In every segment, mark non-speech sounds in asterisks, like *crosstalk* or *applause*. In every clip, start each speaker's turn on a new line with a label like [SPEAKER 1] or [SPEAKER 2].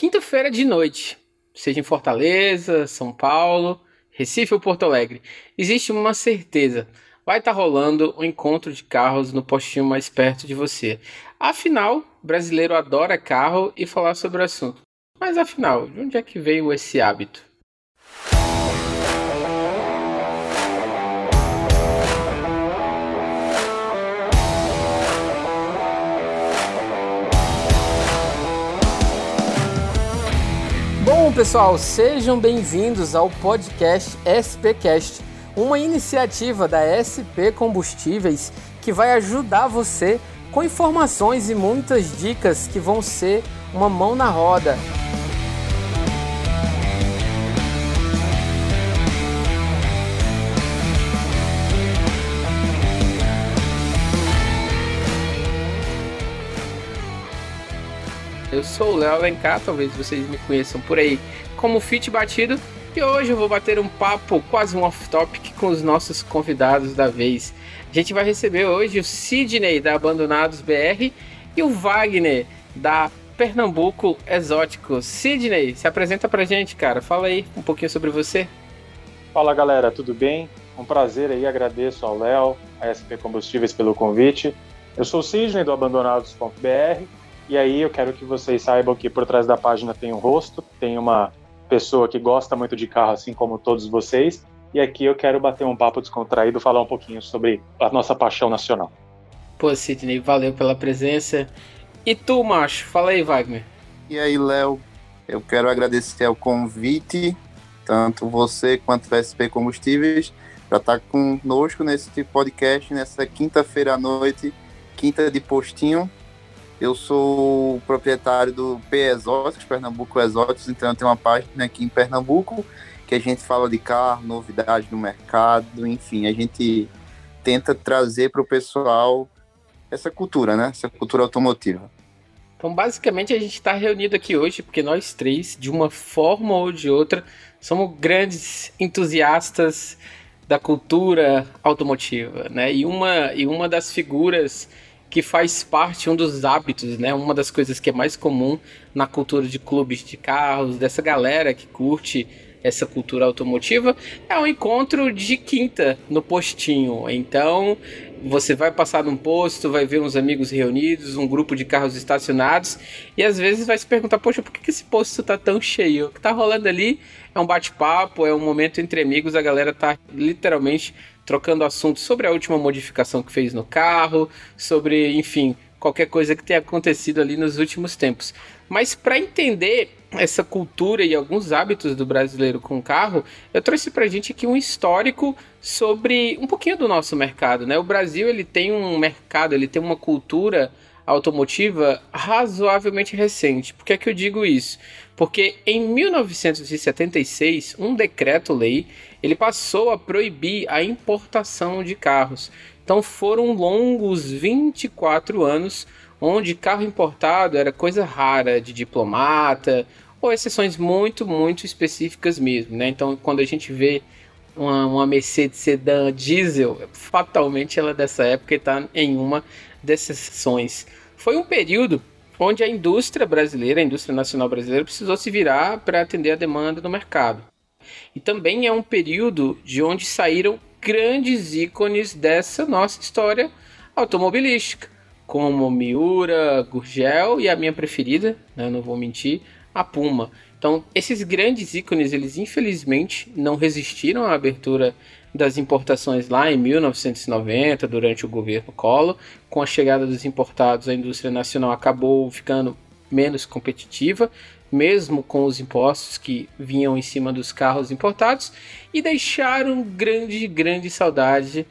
[SPEAKER 1] quinta-feira de noite, seja em Fortaleza, São Paulo, Recife ou Porto Alegre, existe uma certeza. Vai estar tá rolando um encontro de carros no postinho mais perto de você. Afinal, brasileiro adora carro e falar sobre o assunto. Mas afinal, de onde é que veio esse hábito? Bom, pessoal, sejam bem-vindos ao podcast SPcast, uma iniciativa da SP Combustíveis que vai ajudar você com informações e muitas dicas que vão ser uma mão na roda. Eu sou o Léo Alencar, talvez vocês me conheçam por aí como Fit Batido, e hoje eu vou bater um papo, quase um off-topic, com os nossos convidados da vez. A gente vai receber hoje o Sidney da Abandonados BR e o Wagner da Pernambuco Exótico. Sidney, se apresenta pra gente, cara. Fala aí um pouquinho sobre você.
[SPEAKER 2] Fala galera, tudo bem? Um prazer aí, agradeço ao Léo, a SP Combustíveis pelo convite. Eu sou o Sidney do Abandonados.br e aí eu quero que vocês saibam que por trás da página tem um rosto, tem uma pessoa que gosta muito de carro, assim como todos vocês. E aqui eu quero bater um papo descontraído, falar um pouquinho sobre a nossa paixão nacional.
[SPEAKER 1] Pô, Sidney, valeu pela presença. E tu, macho? Fala aí, Wagner.
[SPEAKER 3] E aí, Léo? Eu quero agradecer o convite, tanto você quanto o SP Combustíveis, para estar conosco nesse podcast, nessa quinta-feira à noite, quinta de postinho, eu sou proprietário do P Exóticos, Pernambuco Exóticos, então tenho uma página aqui em Pernambuco que a gente fala de carro, novidades no mercado, enfim, a gente tenta trazer para o pessoal essa cultura, né? Essa cultura automotiva.
[SPEAKER 1] Então, basicamente, a gente está reunido aqui hoje porque nós três, de uma forma ou de outra, somos grandes entusiastas da cultura automotiva, né? E uma, e uma das figuras que faz parte um dos hábitos, né? Uma das coisas que é mais comum na cultura de clubes de carros, dessa galera que curte essa cultura automotiva, é um encontro de quinta no postinho. Então, você vai passar num posto, vai ver uns amigos reunidos, um grupo de carros estacionados, e às vezes vai se perguntar: poxa, por que esse posto tá tão cheio? O que tá rolando ali é um bate-papo, é um momento entre amigos, a galera tá literalmente trocando assuntos sobre a última modificação que fez no carro, sobre, enfim, qualquer coisa que tenha acontecido ali nos últimos tempos. Mas para entender essa cultura e alguns hábitos do brasileiro com carro, eu trouxe pra gente aqui um histórico sobre um pouquinho do nosso mercado, né? O Brasil, ele tem um mercado, ele tem uma cultura automotiva razoavelmente recente. Por que é que eu digo isso? Porque em 1976, um decreto-lei, ele passou a proibir a importação de carros. Então foram longos 24 anos onde carro importado era coisa rara de diplomata ou exceções muito, muito específicas mesmo, né? Então quando a gente vê uma, uma Mercedes sedã diesel, fatalmente ela é dessa época está em uma dessas exceções. Foi um período onde a indústria brasileira, a indústria nacional brasileira, precisou se virar para atender a demanda do mercado. E também é um período de onde saíram grandes ícones dessa nossa história automobilística, como Miura, Gurgel e a minha preferida, né, não vou mentir, a Puma. Então, esses grandes ícones, eles infelizmente não resistiram à abertura das importações lá em 1990, durante o governo Collor. Com a chegada dos importados, a indústria nacional acabou ficando menos competitiva, mesmo com os impostos que vinham em cima dos carros importados, e deixaram grande, grande saudade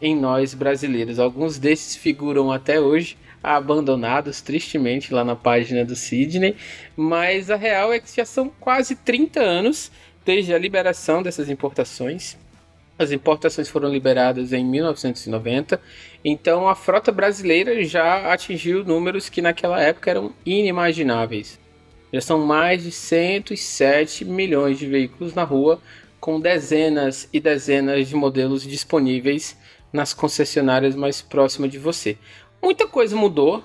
[SPEAKER 1] em nós brasileiros. Alguns desses figuram até hoje abandonados tristemente lá na página do Sidney, mas a real é que já são quase 30 anos desde a liberação dessas importações. As importações foram liberadas em 1990, então a frota brasileira já atingiu números que naquela época eram inimagináveis. Já são mais de 107 milhões de veículos na rua, com dezenas e dezenas de modelos disponíveis nas concessionárias mais próximas de você. Muita coisa mudou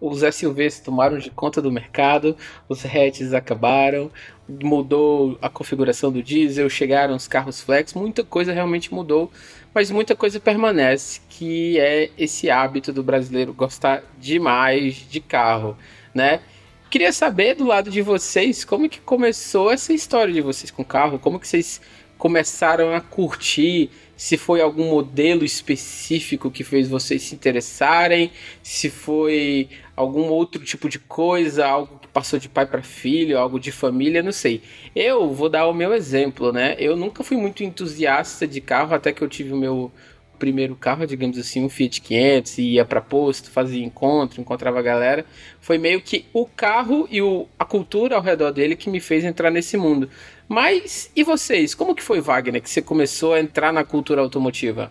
[SPEAKER 1] os SUVs tomaram de conta do mercado, os hatches acabaram, mudou a configuração do diesel, chegaram os carros flex, muita coisa realmente mudou, mas muita coisa permanece, que é esse hábito do brasileiro gostar demais de carro, né? Queria saber do lado de vocês como que começou essa história de vocês com carro, como que vocês começaram a curtir, se foi algum modelo específico que fez vocês se interessarem, se foi algum outro tipo de coisa, algo que passou de pai para filho, algo de família, não sei. Eu vou dar o meu exemplo, né? Eu nunca fui muito entusiasta de carro até que eu tive o meu primeiro carro, digamos assim, um Fiat 500, e ia para posto, fazia encontro, encontrava a galera. Foi meio que o carro e o, a cultura ao redor dele que me fez entrar nesse mundo. Mas e vocês? Como que foi, Wagner, que você começou a entrar na cultura automotiva?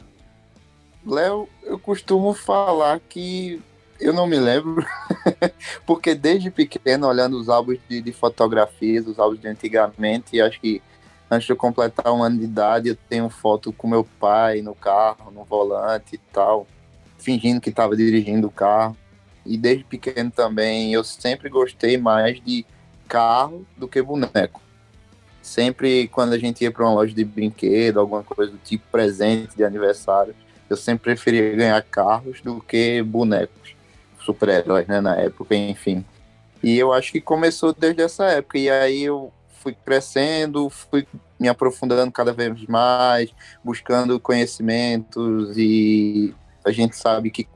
[SPEAKER 3] Léo, eu costumo falar que eu não me lembro, *laughs* porque desde pequeno, olhando os álbuns de, de fotografias, os álbuns de antigamente, acho que antes de eu completar um ano de idade, eu tenho foto com meu pai no carro, no volante e tal, fingindo que estava dirigindo o carro. E desde pequeno também eu sempre gostei mais de carro do que boneco. Sempre quando a gente ia para uma loja de brinquedo, alguma coisa do tipo presente de aniversário, eu sempre preferia ganhar carros do que bonecos, super-heróis, né, na época, enfim. E eu acho que começou desde essa época. E aí eu fui crescendo, fui me aprofundando cada vez mais, buscando conhecimentos e a gente sabe que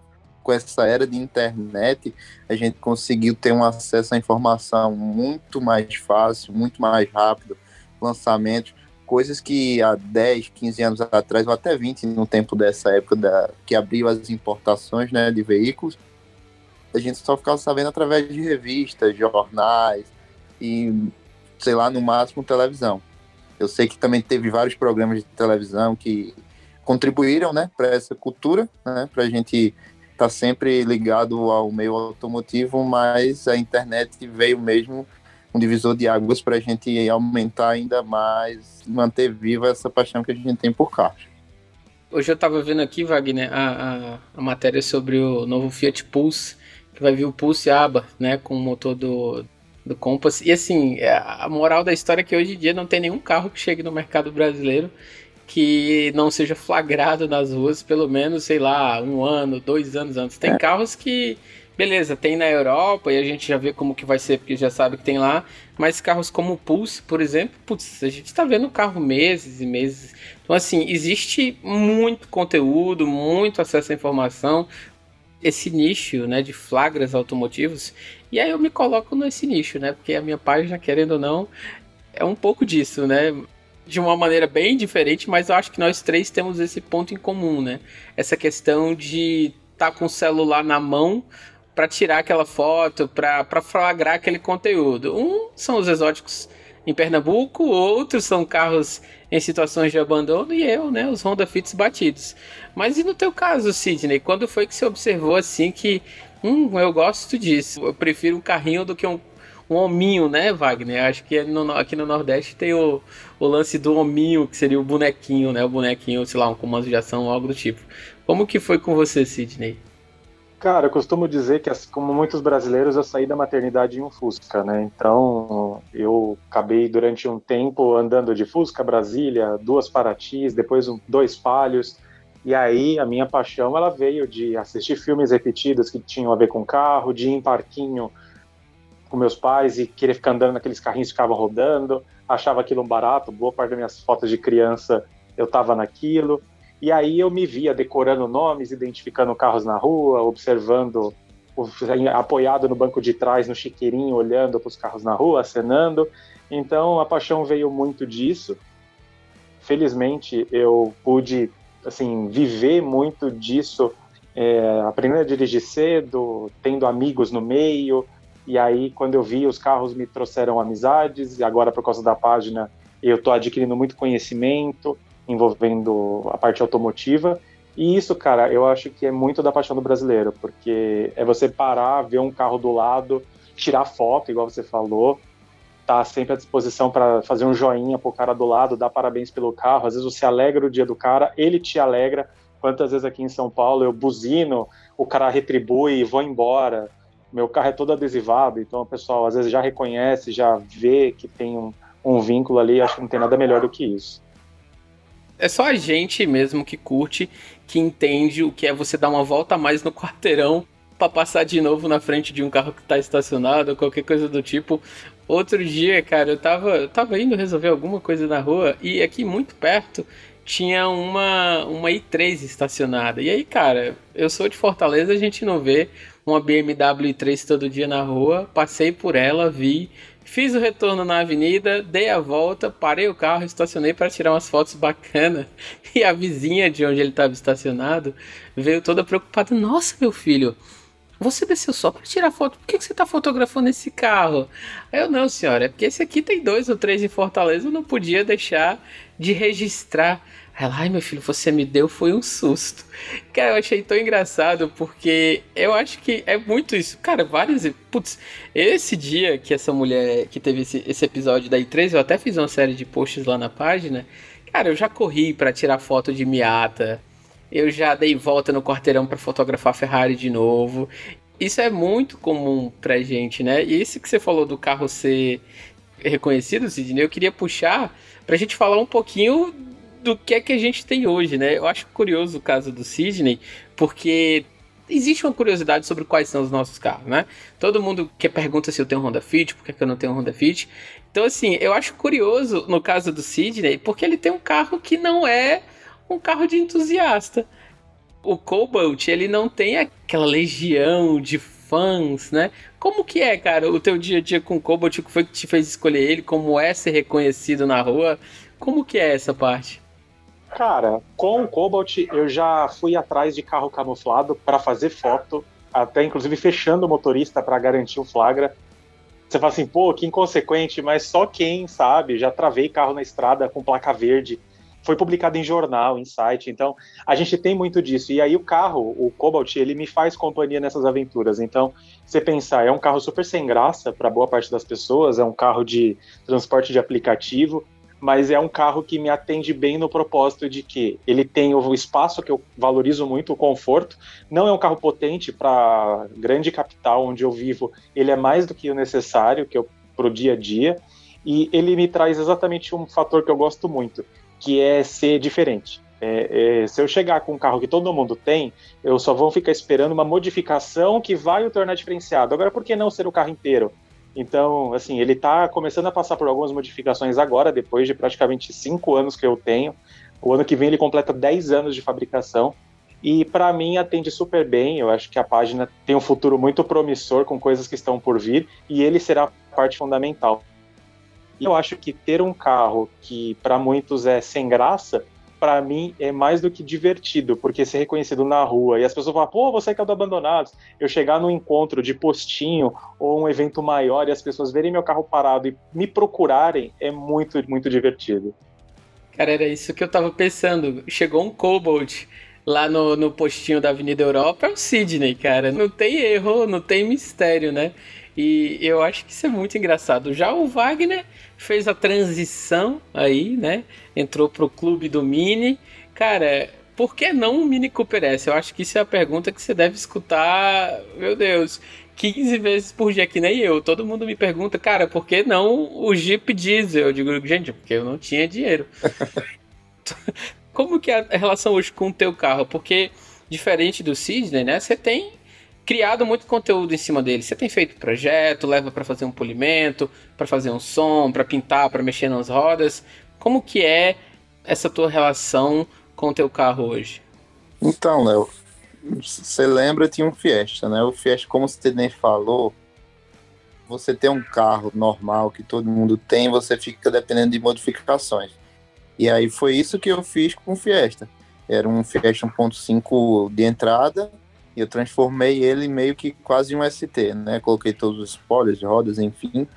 [SPEAKER 3] com essa era de internet a gente conseguiu ter um acesso à informação muito mais fácil, muito mais rápido, lançamentos, coisas que há 10, 15 anos atrás, ou até 20 no tempo dessa época da, que abriu as importações né, de veículos, a gente só ficava sabendo através de revistas, jornais e sei lá, no máximo televisão. Eu sei que também teve vários programas de televisão que contribuíram, né, para essa cultura, né, para a gente estar tá sempre ligado ao meio automotivo, mas a internet veio mesmo um divisor de águas para a gente aumentar ainda mais, manter viva essa paixão que a gente tem por carros.
[SPEAKER 1] Hoje eu estava vendo aqui, Wagner, a, a, a, matéria sobre o novo Fiat Pulse, que vai vir o Pulse Aba, né, com o motor do, do Compass. E assim, é, a moral da história é que hoje em dia não tem nenhum carro que chegue no mercado brasileiro que não seja flagrado nas ruas, pelo menos, sei lá, um ano, dois anos antes. Tem é. carros que, beleza, tem na Europa e a gente já vê como que vai ser, porque já sabe que tem lá, mas carros como o Pulse, por exemplo, putz, a gente está vendo o carro meses e meses. Então, assim, existe muito conteúdo, muito acesso à informação, esse nicho, né, de flagras automotivos, e aí eu me coloco nesse nicho, né? Porque a minha página, querendo ou não, é um pouco disso, né? De uma maneira bem diferente, mas eu acho que nós três temos esse ponto em comum, né? Essa questão de estar tá com o celular na mão para tirar aquela foto, para flagrar aquele conteúdo. Um são os exóticos em Pernambuco, outros são carros em situações de abandono e eu, né, os Honda Fits batidos. Mas e no teu caso, Sidney, quando foi que você observou assim que Hum, eu gosto disso. Eu prefiro um carrinho do que um, um hominho, né, Wagner? Acho que no, aqui no Nordeste tem o, o lance do hominho, que seria o bonequinho, né? O bonequinho, sei lá, um comando de ação, algo do tipo. Como que foi com você, Sidney?
[SPEAKER 2] Cara, eu costumo dizer que, assim, como muitos brasileiros, eu saí da maternidade em um Fusca, né? Então, eu acabei durante um tempo andando de Fusca, Brasília, duas Paratis, depois um, dois Palhos. E aí a minha paixão ela veio de assistir filmes repetidos que tinham a ver com carro, de ir em parquinho com meus pais e querer ficar andando naqueles carrinhos que ficavam rodando, achava aquilo um barato, boa parte das minhas fotos de criança eu estava naquilo. E aí eu me via decorando nomes, identificando carros na rua, observando, apoiado no banco de trás, no chiqueirinho, olhando para os carros na rua, acenando. Então a paixão veio muito disso. Felizmente eu pude assim, viver muito disso, é, aprendendo a dirigir cedo, tendo amigos no meio, e aí quando eu vi os carros me trouxeram amizades, e agora por causa da página eu estou adquirindo muito conhecimento envolvendo a parte automotiva, e isso, cara, eu acho que é muito da paixão do brasileiro, porque é você parar, ver um carro do lado, tirar foto, igual você falou, tá sempre à disposição para fazer um joinha pro cara do lado, dar parabéns pelo carro. Às vezes você alegra o dia do cara, ele te alegra. Quantas vezes aqui em São Paulo eu buzino, o cara retribui e vou embora. Meu carro é todo adesivado, então o pessoal às vezes já reconhece, já vê que tem um, um vínculo ali. Acho que não tem nada melhor do que isso.
[SPEAKER 1] É só a gente mesmo que curte, que entende o que é você dar uma volta a mais no quarteirão para passar de novo na frente de um carro que tá estacionado qualquer coisa do tipo. Outro dia, cara, eu tava, eu tava indo resolver alguma coisa na rua e aqui muito perto tinha uma, uma i3 estacionada. E aí, cara, eu sou de Fortaleza, a gente não vê uma BMW i3 todo dia na rua. Passei por ela, vi, fiz o retorno na avenida, dei a volta, parei o carro, estacionei para tirar umas fotos bacanas. *laughs* E a vizinha de onde ele estava estacionado veio toda preocupada: Nossa, meu filho, você desceu só para tirar foto. Por que, que você está fotografando esse carro? Eu, não, senhora, é porque esse aqui tem dois ou três em Fortaleza, eu não podia deixar de registrar. Ela, ai meu filho, você me deu foi um susto. Cara, eu achei tão engraçado porque eu acho que é muito isso. Cara, várias. Putz, esse dia que essa mulher que teve esse, esse episódio da I3, eu até fiz uma série de posts lá na página. Cara, eu já corri para tirar foto de Miata, eu já dei volta no quarteirão para fotografar a Ferrari de novo. Isso é muito comum pra gente, né? E isso que você falou do carro ser reconhecido, Sidney, eu queria puxar pra gente falar um pouquinho do que é que a gente tem hoje, né? Eu acho curioso o caso do Sidney, porque existe uma curiosidade sobre quais são os nossos carros, né? Todo mundo que pergunta se eu tenho um Honda Fit, por que, que eu não tenho um Honda Fit. Então, assim, eu acho curioso no caso do Sidney, porque ele tem um carro que não é um carro de entusiasta. O Cobalt, ele não tem aquela legião de fãs, né? Como que é, cara, o teu dia a dia com o Cobalt? O que foi que te fez escolher ele? Como é ser reconhecido na rua? Como que é essa parte?
[SPEAKER 2] Cara, com o Cobalt eu já fui atrás de carro camuflado para fazer foto, até inclusive fechando o motorista para garantir o flagra. Você fala assim, pô, que inconsequente, mas só quem sabe, já travei carro na estrada com placa verde foi publicado em jornal, em site, então a gente tem muito disso. E aí o carro, o Cobalt, ele me faz companhia nessas aventuras. Então, você pensar, é um carro super sem graça para boa parte das pessoas, é um carro de transporte de aplicativo, mas é um carro que me atende bem no propósito de que ele tem o espaço que eu valorizo muito, o conforto. Não é um carro potente para grande capital onde eu vivo, ele é mais do que o necessário que eu para o dia a dia. E ele me traz exatamente um fator que eu gosto muito, que é ser diferente. É, é, se eu chegar com um carro que todo mundo tem, eu só vou ficar esperando uma modificação que vai o tornar diferenciado. Agora, por que não ser o carro inteiro? Então, assim, ele está começando a passar por algumas modificações agora, depois de praticamente cinco anos que eu tenho. O ano que vem ele completa 10 anos de fabricação. E para mim atende super bem. Eu acho que a página tem um futuro muito promissor com coisas que estão por vir e ele será parte fundamental. E eu acho que ter um carro que para muitos é sem graça, para mim é mais do que divertido, porque ser reconhecido na rua e as pessoas falam, pô, você que é do Abandonados. Eu chegar num encontro de postinho ou um evento maior e as pessoas verem meu carro parado e me procurarem é muito, muito divertido.
[SPEAKER 1] Cara, era isso que eu tava pensando. Chegou um Cobalt lá no, no postinho da Avenida Europa, é o Sidney, cara. Não tem erro, não tem mistério, né? E eu acho que isso é muito engraçado. Já o Wagner fez a transição aí, né? Entrou pro clube do Mini. Cara, por que não um Mini Cooper S? Eu acho que isso é a pergunta que você deve escutar, meu Deus, 15 vezes por dia, que nem eu. Todo mundo me pergunta, cara, por que não o Jeep Diesel? Eu digo, gente, porque eu não tinha dinheiro. *laughs* Como que é a relação hoje com o teu carro? Porque, diferente do Sidney, né? Você tem criado muito conteúdo em cima dele. Você tem feito projeto, leva para fazer um polimento, para fazer um som, para pintar, para mexer nas rodas. Como que é essa tua relação com o teu carro hoje?
[SPEAKER 3] Então, Léo, você lembra tinha um Fiesta, né? O Fiesta, como você nem falou, você tem um carro normal que todo mundo tem, você fica dependendo de modificações. E aí foi isso que eu fiz com o Fiesta. Era um Fiesta 1.5 de entrada eu transformei ele meio que quase um ST, né? Coloquei todos os spoilers, rodas, enfim.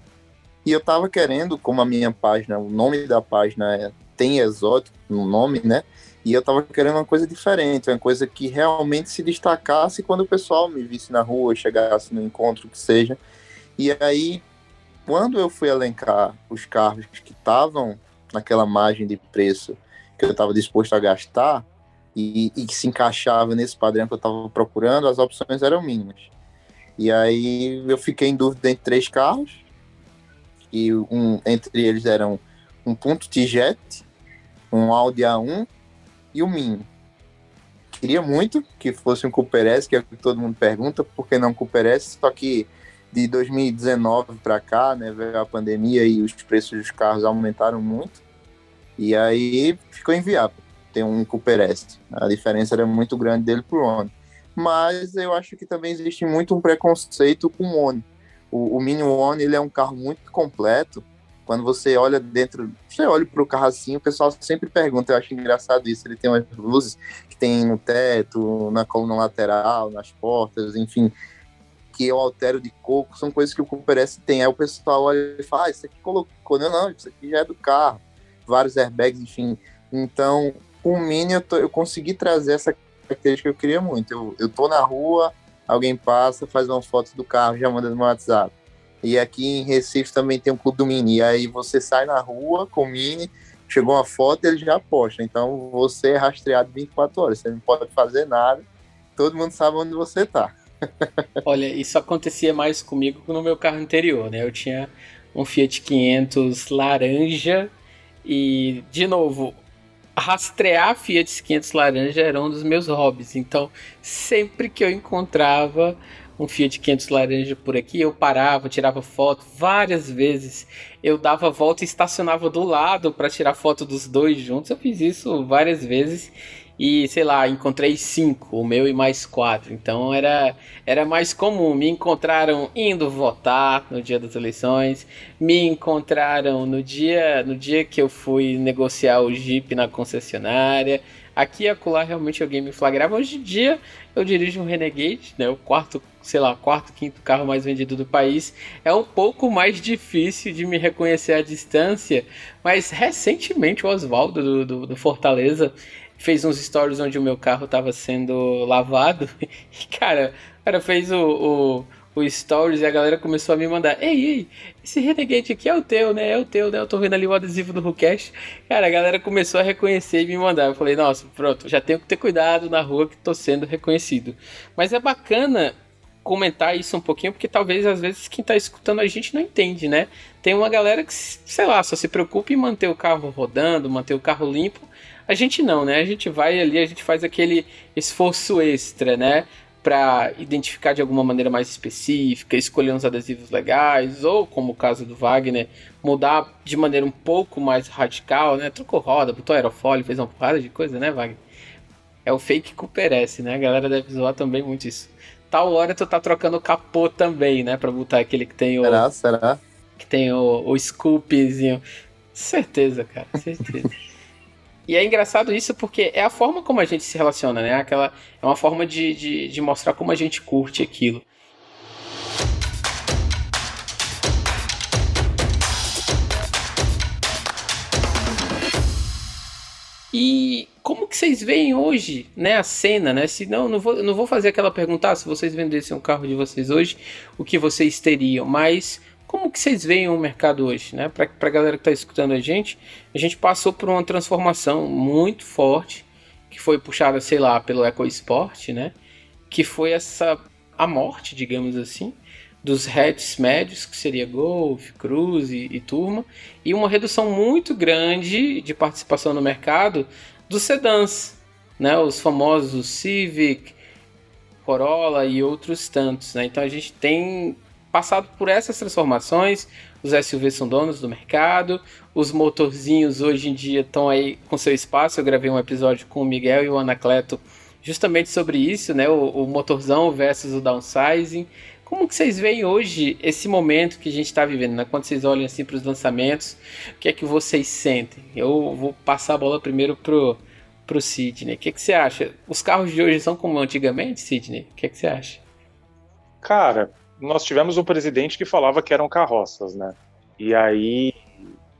[SPEAKER 3] E eu tava querendo, como a minha página, o nome da página é, tem exótico no nome, né? E eu tava querendo uma coisa diferente, uma coisa que realmente se destacasse quando o pessoal me visse na rua, chegasse no encontro, que seja. E aí, quando eu fui elencar os carros que estavam naquela margem de preço que eu estava disposto a gastar, e, e que se encaixava nesse padrão que eu estava procurando, as opções eram mínimas. E aí eu fiquei em dúvida entre três carros, e um, entre eles eram um ponto T-Jet, um Audi A1 e o um Mini. Queria muito que fosse um Cooper S, que é o que todo mundo pergunta, por que não Cooper S? Só que de 2019 para cá, né, veio a pandemia e os preços dos carros aumentaram muito. E aí ficou inviável ter um Cooper S. A diferença era muito grande dele pro One. Mas eu acho que também existe muito um preconceito com o One. O, o Mini One ele é um carro muito completo. Quando você olha dentro, você olha para o carro assim, o pessoal sempre pergunta. Eu acho engraçado isso. Ele tem umas luzes que tem no teto, na coluna lateral, nas portas, enfim, que eu altero de coco. São coisas que o Cooper S tem. Aí o pessoal olha e fala: ah, isso aqui colocou. Não, não, isso aqui já é do carro. Vários airbags, enfim. Então, com o Mini eu, tô, eu consegui trazer essa característica que eu queria muito. Eu, eu tô na rua, alguém passa, faz uma foto do carro, já manda no meu WhatsApp. E aqui em Recife também tem um clube do Mini. E aí você sai na rua com o Mini, chegou uma foto, ele já posta. Então você é rastreado 24 horas, você não pode fazer nada, todo mundo sabe onde você tá. *laughs*
[SPEAKER 1] Olha, isso acontecia mais comigo que no meu carro anterior, né? Eu tinha um Fiat 500 laranja e, de novo, rastrear Fiat 500 laranja era um dos meus hobbies. Então, sempre que eu encontrava um Fiat 500 laranja por aqui, eu parava, tirava foto. Várias vezes eu dava a volta e estacionava do lado para tirar foto dos dois juntos. Eu fiz isso várias vezes e sei lá, encontrei cinco, o meu e mais quatro. Então era, era mais comum. Me encontraram indo votar no dia das eleições, me encontraram no dia, no dia que eu fui negociar o Jeep na concessionária. Aqui e acolá realmente alguém me flagrava. Hoje em dia eu dirijo um Renegade, né, o quarto, sei lá, quarto, quinto carro mais vendido do país. É um pouco mais difícil de me reconhecer à distância, mas recentemente o Oswaldo do, do, do Fortaleza fez uns stories onde o meu carro estava sendo lavado. *laughs* E, cara, o cara fez o, o, o, stories e a galera começou a me mandar: Ei, ei, esse Renegade aqui é o teu, né? É o teu, né? Eu tô vendo ali o adesivo do Rucast. Cara, a galera começou a reconhecer e me mandar. Eu falei: Nossa, pronto, já tenho que ter cuidado na rua que tô sendo reconhecido. Mas é bacana comentar isso um pouquinho, porque talvez às vezes quem tá escutando a gente não entende, né? Tem uma galera que, sei lá, só se preocupa em manter o carro rodando, manter o carro limpo, a gente não, né? A gente vai ali, a gente faz aquele esforço extra, né? Para identificar de alguma maneira mais específica, escolher uns adesivos legais, ou como o caso do Wagner, mudar de maneira um pouco mais radical, né? Trocou roda, botou aerofólio, fez uma porrada de coisa, né, Wagner? É o fake Cooper S, né? A galera deve zoar também muito isso. Tal hora tu tá trocando o capô também, né? Pra botar aquele que tem o.
[SPEAKER 3] Será? Será?
[SPEAKER 1] Que tem o, o scoopzinho. Certeza, cara, certeza. *laughs* E é engraçado isso porque é a forma como a gente se relaciona, né? Aquela, é uma forma de, de, de mostrar como a gente curte aquilo. E como que vocês veem hoje, né, a cena, né? Se não, não vou, não vou fazer aquela pergunta, ah, se vocês vendessem um carro de vocês hoje, o que vocês teriam, mas como que vocês veem o mercado hoje, né? Para a galera que está escutando a gente, a gente passou por uma transformação muito forte, que foi puxada, sei lá, pelo EcoSport, né? Que foi essa a morte, digamos assim, dos hatches médios, que seria Golf, Cruze e, e Turma, e uma redução muito grande de participação no mercado dos sedãs, né? Os famosos Civic, Corolla e outros tantos, né? Então a gente tem passado por essas transformações. Os SUVs são donos do mercado, os motorzinhos hoje em dia estão aí com seu espaço. Eu gravei um episódio com o Miguel e o Anacleto justamente sobre isso, né? O, o motorzão versus o downsizing. Como que vocês veem hoje esse momento que a gente está vivendo? Né? Quando vocês olham assim para os lançamentos, o que é que vocês sentem? Eu vou passar a bola primeiro pro pro Sidney. O que, é que você acha? Os carros de hoje são como antigamente, Sidney? O que, é que você acha?
[SPEAKER 2] Cara, nós tivemos um presidente que falava que eram carroças, né? E aí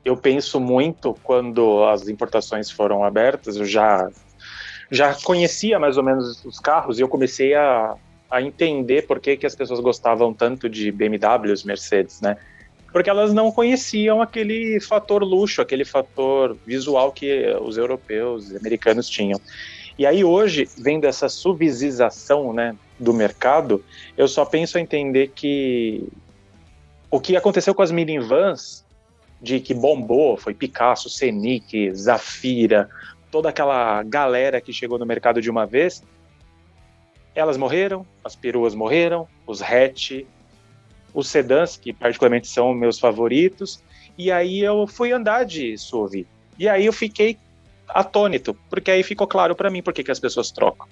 [SPEAKER 2] eu penso muito quando as importações foram abertas, eu já já conhecia mais ou menos os carros e eu comecei a, a entender por que, que as pessoas gostavam tanto de BMWs, Mercedes, né? Porque elas não conheciam aquele fator luxo, aquele fator visual que os europeus, os americanos tinham. E aí hoje, vendo essa subsidização, né, do mercado, eu só penso em entender que o que aconteceu com as minivans, de que bombou, foi Picasso, Scenic, Zafira, toda aquela galera que chegou no mercado de uma vez, elas morreram, as peruas morreram, os hatch, os sedãs, que particularmente são meus favoritos, e aí eu fui andar de SUV. E aí eu fiquei atônito, porque aí ficou claro para mim por que as pessoas trocam.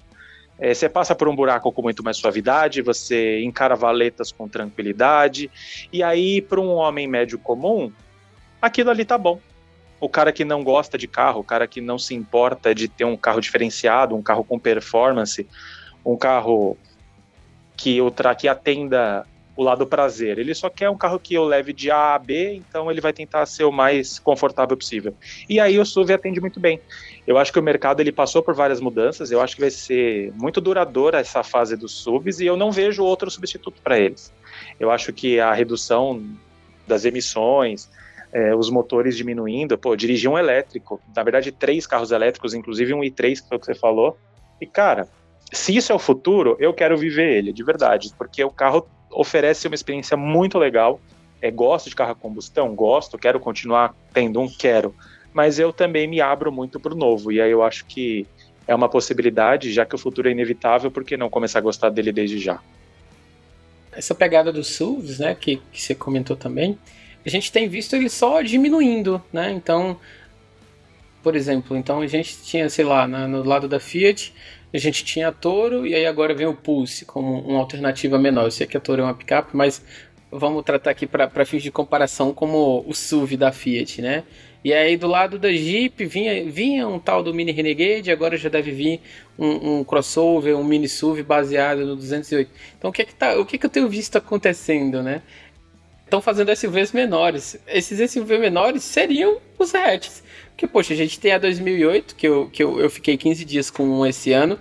[SPEAKER 2] É, você passa por um buraco com muito mais suavidade, você encara valetas com tranquilidade, e aí, para um homem médio comum, aquilo ali tá bom. O cara que não gosta de carro, o cara que não se importa de ter um carro diferenciado, um carro com performance, um carro que, o que atenda o lado prazer. Ele só quer um carro que eu leve de A a B, então ele vai tentar ser o mais confortável possível. E aí o SUV atende muito bem. Eu acho que o mercado ele passou por várias mudanças, eu acho que vai ser muito duradoura essa fase dos SUVs e eu não vejo outro substituto para eles. Eu acho que a redução das emissões, é, os motores diminuindo, pô, dirigir um elétrico, na verdade três carros elétricos, inclusive um i3, que foi o que você falou, e cara, se isso é o futuro, eu quero viver ele, de verdade, porque o carro oferece uma experiência muito legal. É, gosto de carro a combustão? Gosto, quero continuar tendo um? Quero. Mas eu também me abro muito para o novo, e aí eu acho que é uma possibilidade, já que o futuro é inevitável, por que não começar a gostar dele desde já?
[SPEAKER 1] Essa pegada dos SUVs, né, que, que você comentou também, a gente tem visto ele só diminuindo, né? Então, por exemplo, então a gente tinha, sei lá, no lado da Fiat, a gente tinha a Toro e aí agora vem o Pulse como uma alternativa menor. Eu sei que a Toro é uma picape, mas vamos tratar aqui para fins de comparação como o SUV da Fiat, né? E aí do lado da Jeep vinha, vinha um tal do Mini Renegade, agora já deve vir um, um crossover, um mini SUV baseado no 208. Então o que é que, tá, o que, é que eu tenho visto acontecendo, né? Estão fazendo SUVs menores. Esses SUVs menores seriam os hatches. Porque, poxa, a gente tem a 2008, que eu, que eu, eu fiquei 15 dias com um esse ano,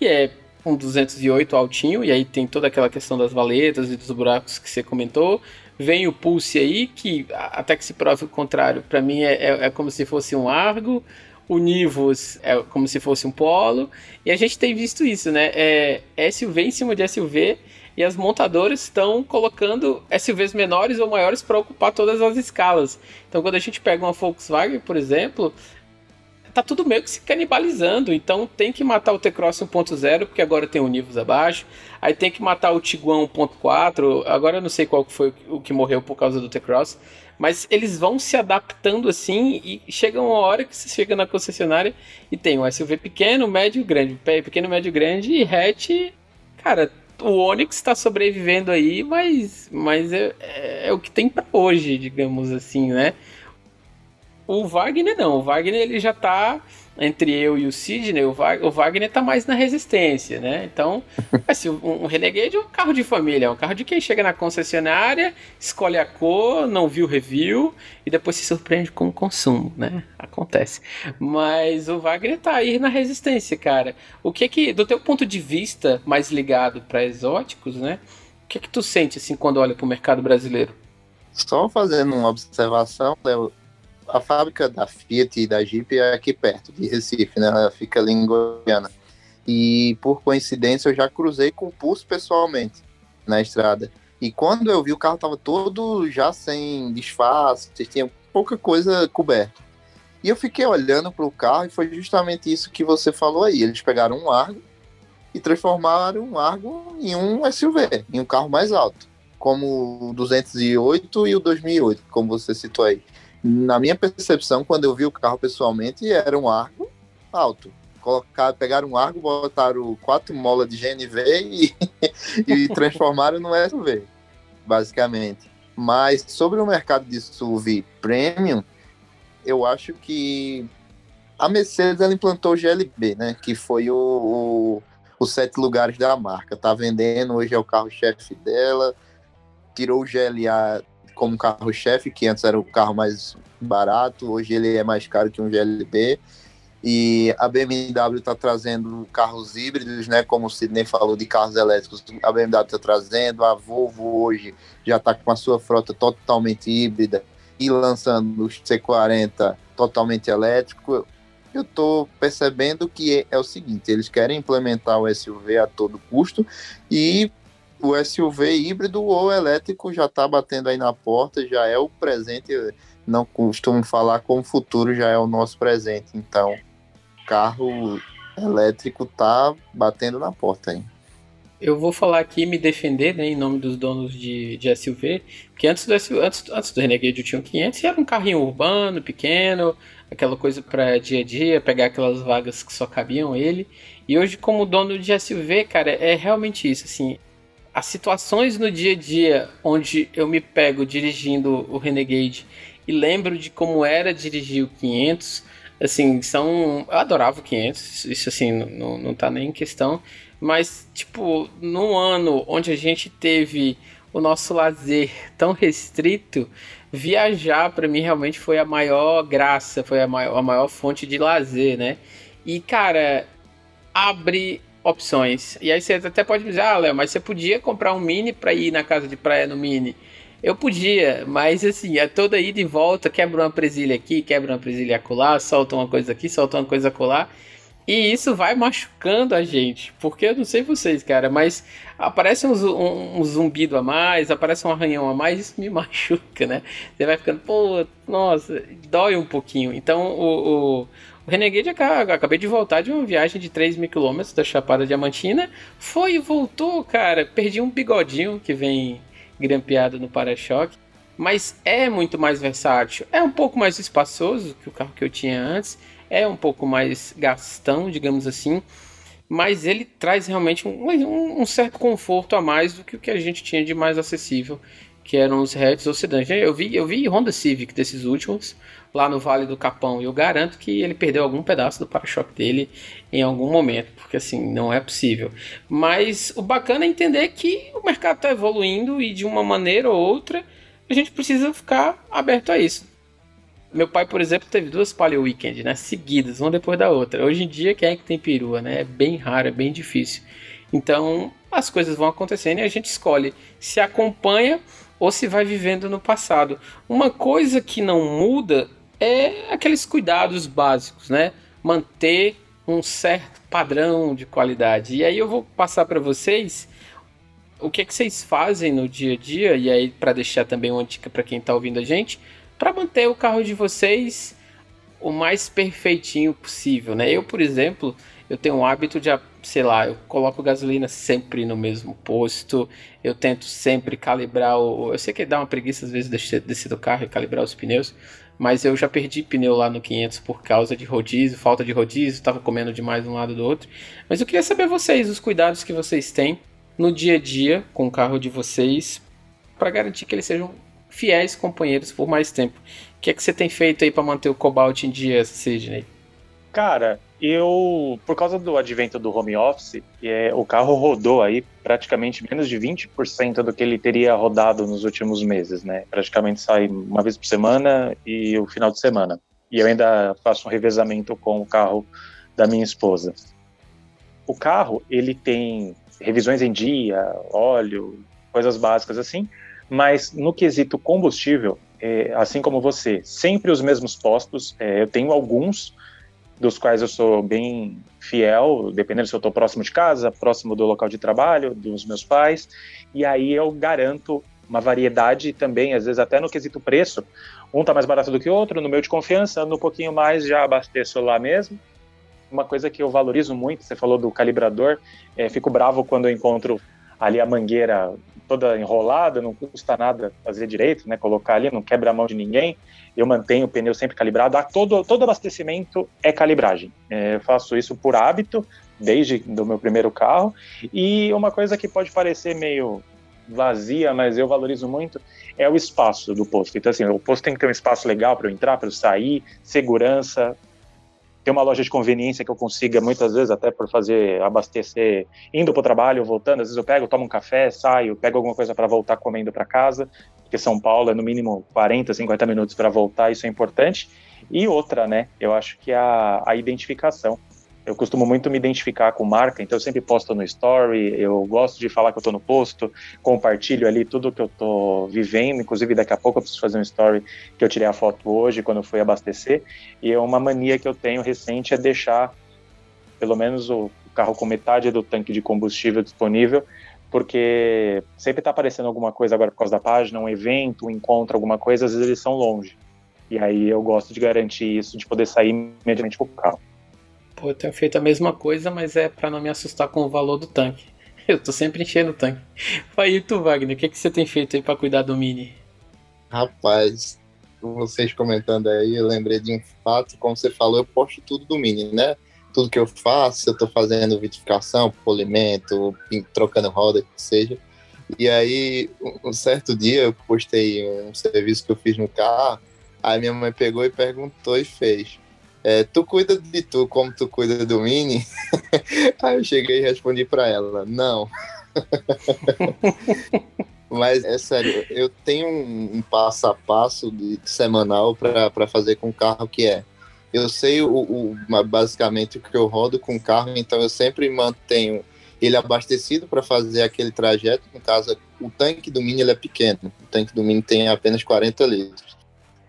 [SPEAKER 1] e é um 208 altinho, e aí tem toda aquela questão das valetas e dos buracos que você comentou. Vem o Pulse aí, que até que se prove o contrário, para mim é, é, é, como se fosse um Argo. O Nivus é como se fosse um Polo. E a gente tem visto isso, né? É SUV em cima de SUV e as montadoras estão colocando SUVs menores ou maiores para ocupar todas as escalas. Então, quando a gente pega uma Volkswagen, por exemplo, tá tudo meio que se canibalizando. Então, tem que matar o T-Cross 1.0, porque agora tem o Nivus abaixo. Aí tem que matar o Tiguan 1.4. Agora eu não sei qual foi o que morreu por causa do T-Cross. Mas eles vão se adaptando assim e chega uma hora que você chega na concessionária e tem um SUV pequeno, médio, grande. Pequeno, médio, grande e hatch. Cara, o Onix está sobrevivendo aí, mas, mas é, é, é o que tem para hoje, digamos assim, né? O Wagner não, o Wagner ele já tá entre eu e o Sidney, o, o Wagner tá mais na resistência, né? Então, *laughs* assim, um, um Renegade é um carro de família, é um carro de quem chega na concessionária, escolhe a cor, não viu o review e depois se surpreende com o consumo, né? Acontece. Mas o Wagner tá aí na resistência, cara. O que é que, do teu ponto de vista mais ligado para exóticos, né? O que é que tu sente assim quando olha para o mercado brasileiro?
[SPEAKER 3] Só fazendo uma observação, Léo, a fábrica da Fiat e da Jeep é aqui perto de Recife, né? Ela fica ali em Goiânia. E por coincidência eu já cruzei com o Pulso pessoalmente na estrada. E quando eu vi o carro tava todo já sem disfarce, tinha pouca coisa coberta. E eu fiquei olhando para o carro e foi justamente isso que você falou aí. Eles pegaram um Argo e transformaram um Argo em um SUV, em um carro mais alto, como o 208 e o 2008, como você citou aí na minha percepção, quando eu vi o carro pessoalmente, era um Argo alto. Colocar, pegaram um Argo, botaram quatro molas de GNV e, *laughs* e transformaram no SUV, basicamente. Mas sobre o mercado de SUV premium, eu acho que a Mercedes ela implantou o GLB, né? Que foi o, o, os sete lugares da marca. Tá vendendo, hoje é o carro-chefe dela. Tirou o GLA como carro-chefe, que antes era o carro mais barato, hoje ele é mais caro que um GLB. E a BMW está trazendo carros híbridos, né? Como o Sidney falou de carros elétricos, a BMW está trazendo, a Volvo hoje já está com a sua frota totalmente híbrida e lançando o C40 totalmente elétrico. eu estou percebendo que é, é, o seguinte: eles querem implementar o SUV a todo custo e o SUV híbrido ou elétrico já está batendo aí na porta, já é o presente. Não costumo falar como futuro já é o nosso presente. Então, carro elétrico tá batendo na porta aí.
[SPEAKER 1] Eu vou falar aqui me defender, né, em nome dos donos de, de SUV, que antes do, antes, antes do Renegade eu tinha um 500 e era um carrinho urbano, pequeno, aquela coisa para dia a dia, pegar aquelas vagas que só cabiam ele. E hoje, como dono de SUV, cara, é realmente isso, assim, as situações no dia a dia onde eu me pego dirigindo o Renegade e lembro de como era dirigir o 500, assim, são. Eu adorava o 500, isso assim, não, não tá nem em questão. Mas, tipo, num ano onde a gente teve o nosso lazer tão restrito, viajar para mim realmente foi a maior graça, foi a maior, a maior fonte de lazer, né? E, cara, abre opções. E aí você até pode dizer, ah, Léo, mas você podia comprar um Mini para ir na casa de praia no Mini. Eu podia, mas assim, é toda ida e volta, quebra uma presilha aqui, quebra uma presilha acolá, solta uma coisa aqui, solta uma coisa acolá. E isso vai machucando a gente. Porque eu não sei vocês, cara, mas aparece um, um, um, zumbido a mais, aparece um arranhão a mais, isso me *laughs* machuca, né? Você vai ficando, pô, nossa, dói um pouquinho. Então o, o, o Renegade, acabei de voltar de uma viagem de 3 mil quilômetros da Chapada Diamantina. Foi e voltou, cara. Perdi um bigodinho que vem grampeado no para-choque. Mas é muito mais versátil. É um pouco mais espaçoso que o carro que eu tinha antes. É um pouco mais gastão, digamos assim. Mas ele traz realmente um, um certo conforto a mais do que o que a gente tinha de mais acessível, que eram os hatches ou sedãs. Eu vi, eu vi Honda Civic desses últimos lá no Vale do Capão e eu garanto que ele perdeu algum pedaço do para-choque dele em algum momento, porque assim, não é possível. Mas o bacana é entender que o mercado está evoluindo e de uma maneira ou outra a gente precisa ficar aberto a isso. Meu pai, por exemplo, teve duas Palio Weekend, né, seguidas, uma depois da outra. Hoje em dia, quem é que tem perua, né? É bem raro, é bem difícil. Então, as coisas vão acontecendo e a gente escolhe se acompanha ou se vai vivendo no passado. Uma coisa que não muda é aqueles cuidados básicos, né? Manter um certo padrão de qualidade. E aí eu vou passar para vocês o que, é que vocês fazem no dia a dia, e aí para deixar também uma dica para quem está ouvindo a gente, para manter o carro de vocês o mais perfeitinho possível, né? Eu, por exemplo, eu tenho um hábito de, sei lá, eu coloco gasolina sempre no mesmo posto, eu tento sempre calibrar o... Eu sei que dá uma preguiça às vezes descer, descer do carro e calibrar os pneus, mas eu já perdi pneu lá no 500 por causa de rodízio, falta de rodízio, estava comendo demais de um lado do outro. Mas eu queria saber vocês, os cuidados que vocês têm no dia a dia com o carro de vocês para garantir que eles sejam fiéis companheiros por mais tempo. O que é que você tem feito aí para manter o Cobalt em dia, Sidney?
[SPEAKER 2] Cara, eu, por causa do advento do home office, é, o carro rodou aí praticamente menos de 20% do que ele teria rodado nos últimos meses, né? Praticamente sai uma vez por semana e o final de semana. E eu ainda faço um revezamento com o carro da minha esposa. O carro, ele tem revisões em dia, óleo, coisas básicas assim, mas no quesito combustível, é, assim como você, sempre os mesmos postos. É, eu tenho alguns dos quais eu sou bem fiel, dependendo se eu estou próximo de casa, próximo do local de trabalho, dos meus pais, e aí eu garanto uma variedade também, às vezes até no quesito preço. Um está mais barato do que o outro, no meu de confiança, no pouquinho mais já abasteço lá mesmo. Uma coisa que eu valorizo muito, você falou do calibrador, é, fico bravo quando eu encontro ali a mangueira toda enrolada, não custa nada fazer direito, né? Colocar ali, não quebra a mão de ninguém. Eu mantenho o pneu sempre calibrado. todo, todo abastecimento é calibragem. É, eu faço isso por hábito, desde do meu primeiro carro. E uma coisa que pode parecer meio vazia, mas eu valorizo muito, é o espaço do posto. Então, assim, o posto tem que ter um espaço legal para eu entrar, para eu sair, segurança, ter uma loja de conveniência que eu consiga, muitas vezes, até por fazer, abastecer, indo para o trabalho, voltando, às vezes eu pego, tomo um café, saio, pego alguma coisa para voltar comendo para casa, porque São Paulo é no mínimo 40, 50 minutos para voltar, isso é importante. E outra, né, eu acho que é a, a identificação. Eu costumo muito me identificar com marca, então eu sempre posto no story, eu gosto de falar que eu estou no posto, compartilho ali tudo que eu estou vivendo, inclusive daqui a pouco eu preciso fazer um story que eu tirei a foto hoje quando eu fui abastecer, e é uma mania que eu tenho recente é deixar pelo menos o carro com metade do tanque de combustível disponível, porque sempre está aparecendo alguma coisa agora por causa da página, um evento, um encontro, alguma coisa, às vezes eles são longe. E aí eu gosto de garantir isso, de poder sair imediatamente com o carro.
[SPEAKER 1] Pô, eu tenho feito a mesma coisa, mas é para não me assustar com o valor do tanque. *laughs* Eu tô sempre enchendo o tanque. *laughs* Aí tu, Wagner, o que, que você tem feito aí para cuidar do Mini?
[SPEAKER 3] Rapaz, vocês comentando aí, eu lembrei de um fato, como você falou, eu posto tudo do Mini, né? Tudo que eu faço, eu tô fazendo vitificação, polimento, trocando roda, que seja. E aí, um certo dia, eu postei um serviço que eu fiz no carro, aí minha mãe pegou e perguntou e fez é, tu cuida de tu como tu cuida do Mini? *laughs* Aí eu cheguei e respondi para ela, não. *laughs* Mas é sério, eu tenho um, um passo a passo de, semanal para fazer com o carro que é. Eu sei o, o, basicamente o que eu rodo com o carro, então eu sempre mantenho ele abastecido para fazer aquele trajeto. No caso, o tanque do Mini ele é pequeno, o tanque do Mini tem apenas 40 litros.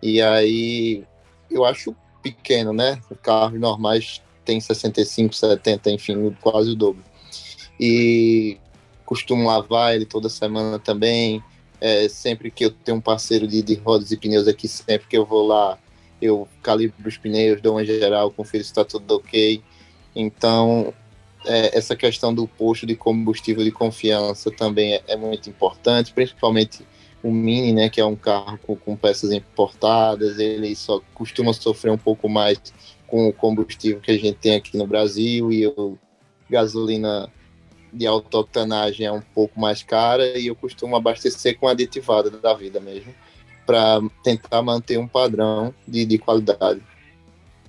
[SPEAKER 3] E aí eu acho pequeno, né? Carros normais tem 65, 70, enfim, quase o dobro. E costumo lavar ele toda semana também. É, sempre que eu tenho um parceiro de, de rodas e pneus aqui, sempre que eu vou lá, eu calibro os pneus, dou uma geral, confiro se está tudo ok. Então, é, essa questão do posto de combustível de confiança também é, é muito importante, principalmente o Mini, né, que é um carro com, com, peças importadas, ele só costuma sofrer um pouco mais com o combustível que a gente tem aqui no Brasil e o gasolina de alta octanagem é um pouco mais cara e eu costumo abastecer com aditivada da vida mesmo, para tentar manter um padrão de, de qualidade.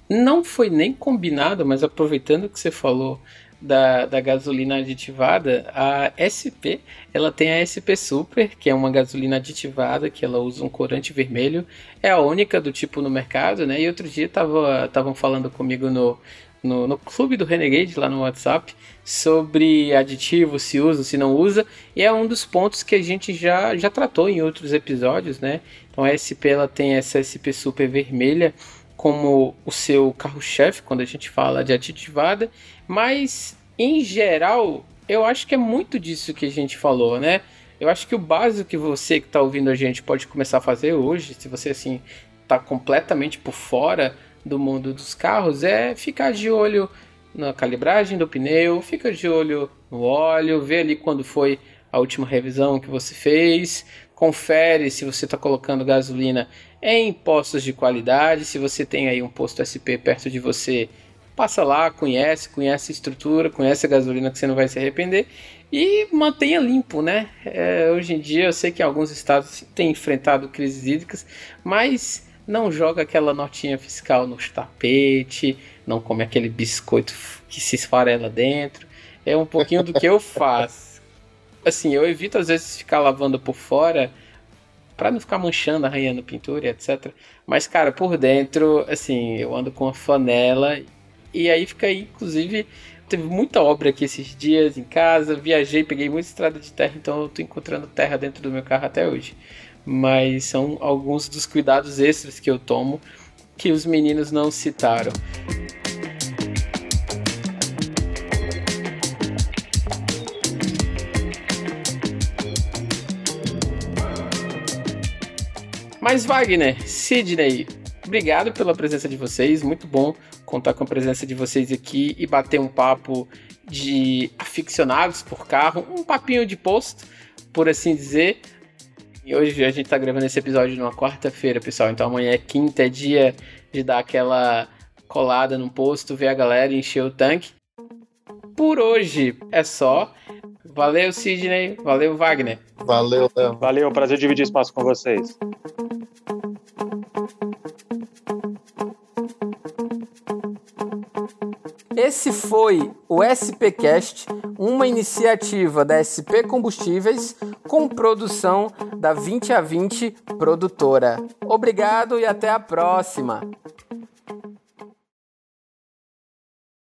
[SPEAKER 1] Não foi nem combinado, mas aproveitando que você falou da, da gasolina aditivada, a SP, ela tem a SP Super, que é uma gasolina aditivada, que ela usa um corante vermelho, é a única do tipo no mercado, né? E outro dia estavam falando comigo no, no, no, clube do Renegade, lá no WhatsApp, sobre aditivo, se usa, se não usa, e é um dos pontos que a gente já, já tratou em outros episódios, né? Então a SP ela tem essa SP Super vermelha, como o seu carro-chefe quando a gente fala de aditivada, mas em geral eu acho que é muito disso que a gente falou, né? Eu acho que o básico que você que está ouvindo a gente pode começar a fazer hoje, se você assim está completamente por fora do mundo dos carros, é ficar de olho na calibragem do pneu, fica de olho no óleo, vê ali quando foi a última revisão que você fez, confere se você está colocando gasolina em postos de qualidade. Se você tem aí um posto SP perto de você, passa lá, conhece, conhece a estrutura, conhece a gasolina que você não vai se arrepender e mantenha limpo, né? É, hoje em dia eu sei que alguns estados têm enfrentado crises hídricas, mas não joga aquela notinha fiscal no tapete, não come aquele biscoito que se esfarela dentro. É um pouquinho do que eu faço. *laughs* Assim, eu evito às vezes ficar lavando por fora para não ficar manchando, arranhando pintura, etc. Mas, cara, por dentro, assim, eu ando com a flanela e aí fica aí, inclusive, teve muita obra aqui esses dias em casa, viajei, peguei muita estrada de terra, então eu tô encontrando terra dentro do meu carro até hoje. Mas são alguns dos cuidados extras que eu tomo que os meninos não citaram. Mas Wagner, Sidney, obrigado pela presença de vocês. Muito bom contar com a presença de vocês aqui e bater um papo de aficionados por carro, um papinho de posto, por assim dizer. E hoje a gente tá gravando esse episódio numa quarta-feira, pessoal. Então amanhã é quinta, é dia de dar aquela colada no posto, ver a galera encher o tanque. Por hoje é só. Valeu, Sidney. Valeu, Wagner.
[SPEAKER 3] Valeu,
[SPEAKER 2] Léo. Valeu, prazer dividir espaço com vocês.
[SPEAKER 1] Esse foi o SPcast, uma iniciativa da SP Combustíveis com produção da 20 a 20 produtora. Obrigado e até a próxima.